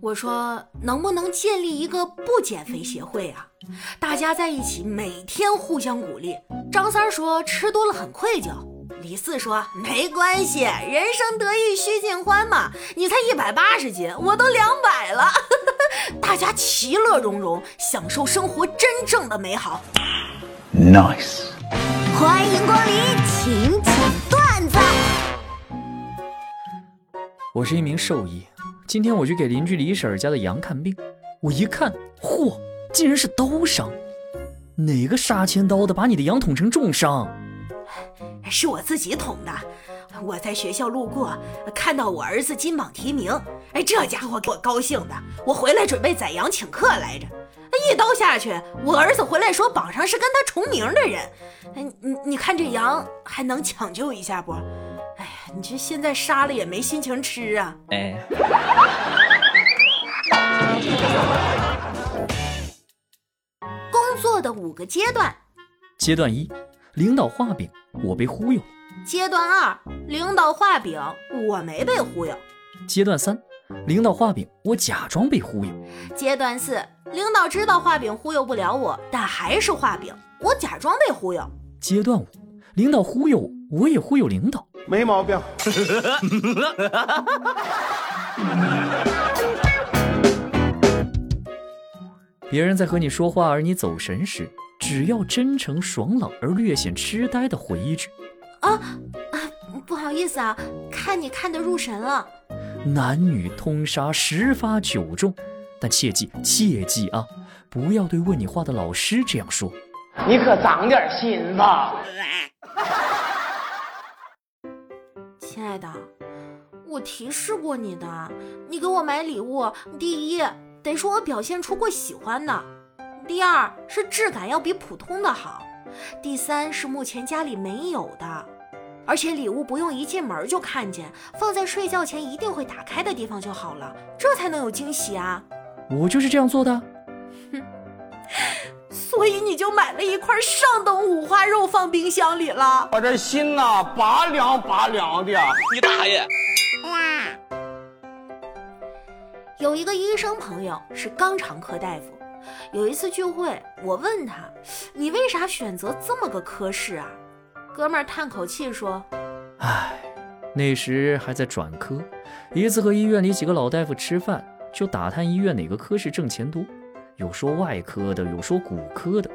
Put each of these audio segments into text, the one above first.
我说能不能建立一个不减肥协会啊？大家在一起每天互相鼓励。张三说吃多了很愧疚，李四说没关系，人生得意须尽欢嘛。你才一百八十斤，我都两百了，大家其乐融融，享受生活真正的美好。Nice，欢迎光临，请讲段我是一名兽医。今天我去给邻居李婶儿家的羊看病，我一看，嚯，竟然是刀伤！哪个杀千刀的把你的羊捅成重伤？是我自己捅的。我在学校路过，看到我儿子金榜题名，哎，这家伙给我高兴的，我回来准备宰羊请客来着。一刀下去，我儿子回来说榜上是跟他重名的人。哎，你你看这羊还能抢救一下不？你这现在杀了也没心情吃啊！哎。工作的五个阶段。阶段一，领导画饼，我被忽悠。阶段二，领导画饼，我没被忽悠。阶段三，领导画饼，我假装被忽悠。阶段四，领导知道画饼忽悠不了我，但还是画饼，我假装被忽悠。阶段五，领导忽悠我，我也忽悠领导。没毛病。别人在和你说话而你走神时，只要真诚爽朗而略显痴呆的回一句：“啊啊，不好意思啊，看你看得入神了。”男女通杀，十发九中，但切记切记啊，不要对问你话的老师这样说。你可长点心吧。亲爱的，我提示过你的，你给我买礼物，第一得说我表现出过喜欢的，第二是质感要比普通的好，第三是目前家里没有的，而且礼物不用一进门就看见，放在睡觉前一定会打开的地方就好了，这才能有惊喜啊！我就是这样做的。哼。所以你就买了一块上等五花肉放冰箱里了。我这心呐，拔凉拔凉的。你大爷！有一个医生朋友是肛肠科大夫，有一次聚会，我问他：“你为啥选择这么个科室啊？”哥们儿叹口气说：“唉，那时还在转科，一次和医院里几个老大夫吃饭，就打探医院哪个科室挣钱多。”有说外科的，有说骨科的。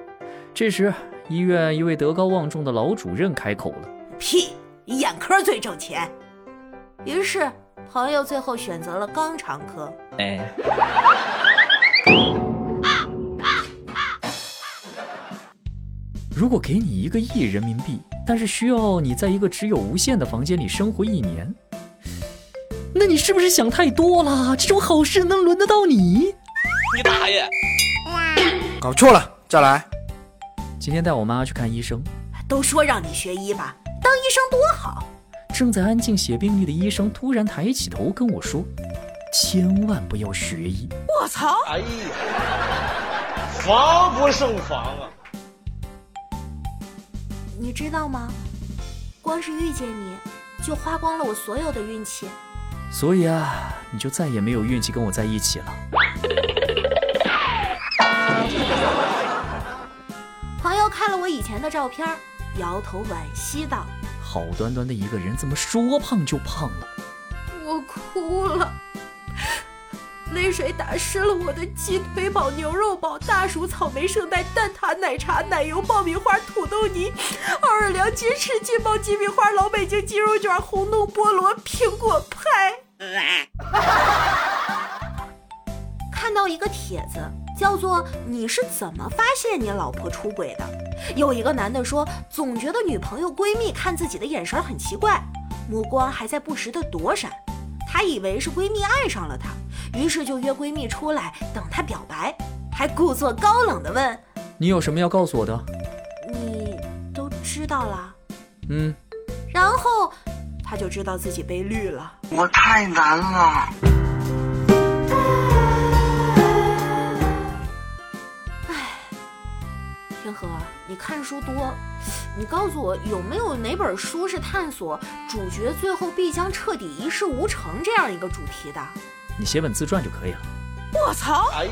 这时，医院一位德高望重的老主任开口了：“屁，眼科最挣钱。”于是，朋友最后选择了肛肠科。哎，如果给你一个亿人民币，但是需要你在一个只有无限的房间里生活一年，那你是不是想太多了？这种好事能轮得到你？你大爷！搞错了，再来。今天带我妈去看医生，都说让你学医吧，当医生多好。正在安静写病历的医生突然抬起头跟我说：“千万不要学医。”我操！哎呀，防不胜防啊！你知道吗？光是遇见你就花光了我所有的运气。所以啊，你就再也没有运气跟我在一起了。看了我以前的照片，摇头惋惜道：“好端端的一个人，怎么说胖就胖了？”我哭了，泪水打湿了我的鸡腿堡、牛肉堡、大薯草莓圣代、蛋挞奶茶、奶油爆米花、土豆泥、奥尔良鸡翅、劲爆鸡米花、老北京鸡肉卷、红豆菠萝、苹果派。个帖子。叫做你是怎么发现你老婆出轨的？有一个男的说，总觉得女朋友闺蜜看自己的眼神很奇怪，目光还在不时的躲闪，他以为是闺蜜爱上了他，于是就约闺蜜出来等他表白，还故作高冷的问：“你有什么要告诉我的？”你都知道了。嗯，然后他就知道自己被绿了。我太难了。天河，你看书多，你告诉我有没有哪本书是探索主角最后必将彻底一事无成这样一个主题的？你写本自传就可以了。我操！哎呀，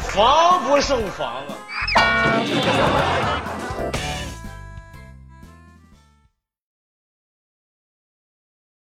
防不胜防啊！